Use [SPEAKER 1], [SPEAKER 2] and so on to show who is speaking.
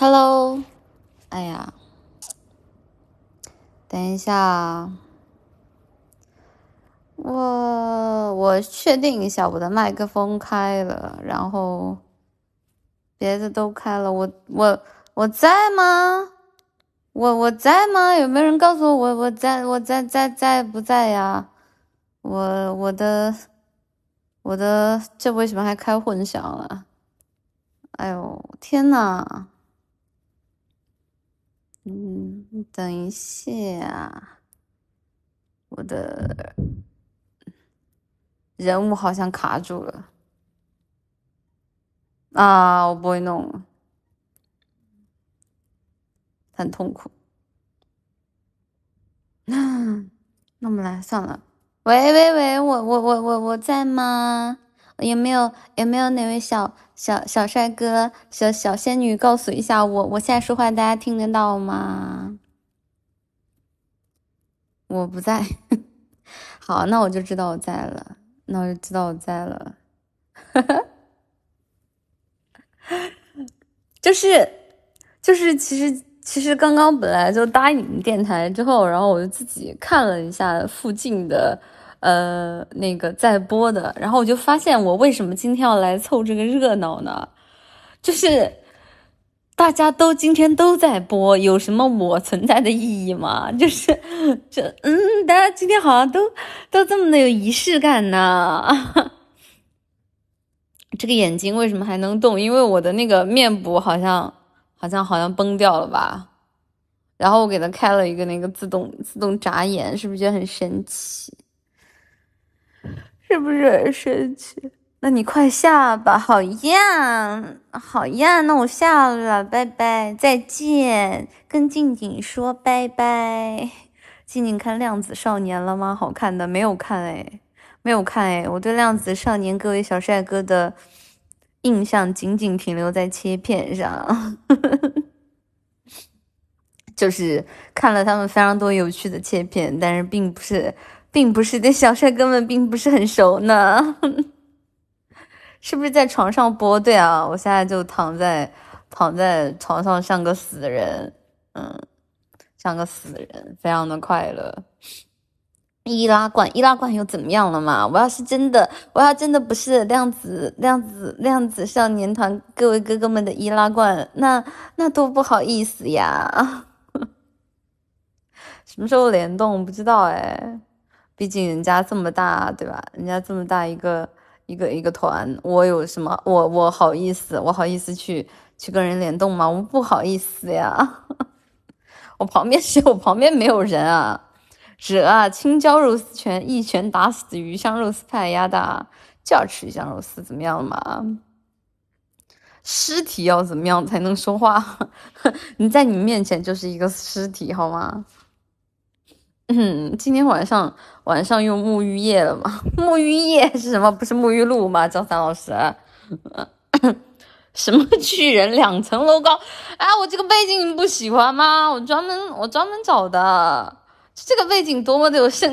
[SPEAKER 1] Hello，哎呀，等一下，我我确定一下，我的麦克风开了，然后别的都开了，我我我在吗？我我在吗？有没有人告诉我我我在我在在在不在呀？我我的我的这为什么还开混响了？哎呦天呐！嗯，等一下，我的人物好像卡住了啊！我不会弄了，很痛苦。那我们来算了。喂喂喂，我我我我我在吗？有没有有没有哪位小小小帅哥、小小仙女告诉一下我，我现在说话大家听得到吗？我不在，好，那我就知道我在了，那我就知道我在了，就 是就是，其实其实刚刚本来就答应电台之后，然后我就自己看了一下附近的。呃，那个在播的，然后我就发现，我为什么今天要来凑这个热闹呢？就是大家都今天都在播，有什么我存在的意义吗？就是，这嗯，大家今天好像都都这么的有仪式感呢。这个眼睛为什么还能动？因为我的那个面部好像好像好像崩掉了吧？然后我给它开了一个那个自动自动眨眼，是不是觉得很神奇？是不是很神奇？那你快下吧，好呀，好呀，那我下了，拜拜，再见，跟静静说拜拜。静静看《量子少年》了吗？好看的，没有看哎，没有看哎，我对《量子少年》各位小帅哥的印象仅仅停留在切片上，就是看了他们非常多有趣的切片，但是并不是。并不是对小帅哥们并不是很熟呢，是不是在床上播？对啊，我现在就躺在躺在床上像个死人，嗯，像个死人，非常的快乐。易拉罐，易拉罐又怎么样了嘛？我要是真的，我要真的不是量子量子量子少年团各位哥哥们的易拉罐，那那多不好意思呀！什么时候联动？不知道哎。毕竟人家这么大，对吧？人家这么大一个一个一个团，我有什么？我我好意思？我好意思去去跟人联动吗？我不好意思呀。我旁边是我旁边没有人啊。惹啊！青椒肉丝拳一拳打死鱼香肉丝派丫的，就要吃鱼香肉丝，怎么样嘛？尸体要怎么样才能说话？你在你面前就是一个尸体，好吗？嗯，今天晚上晚上用沐浴液了吗？沐浴液是什么？不是沐浴露吗？张三老师，什么巨人两层楼高？哎，我这个背景你不喜欢吗？我专门我专门找的，这个背景多么的有深。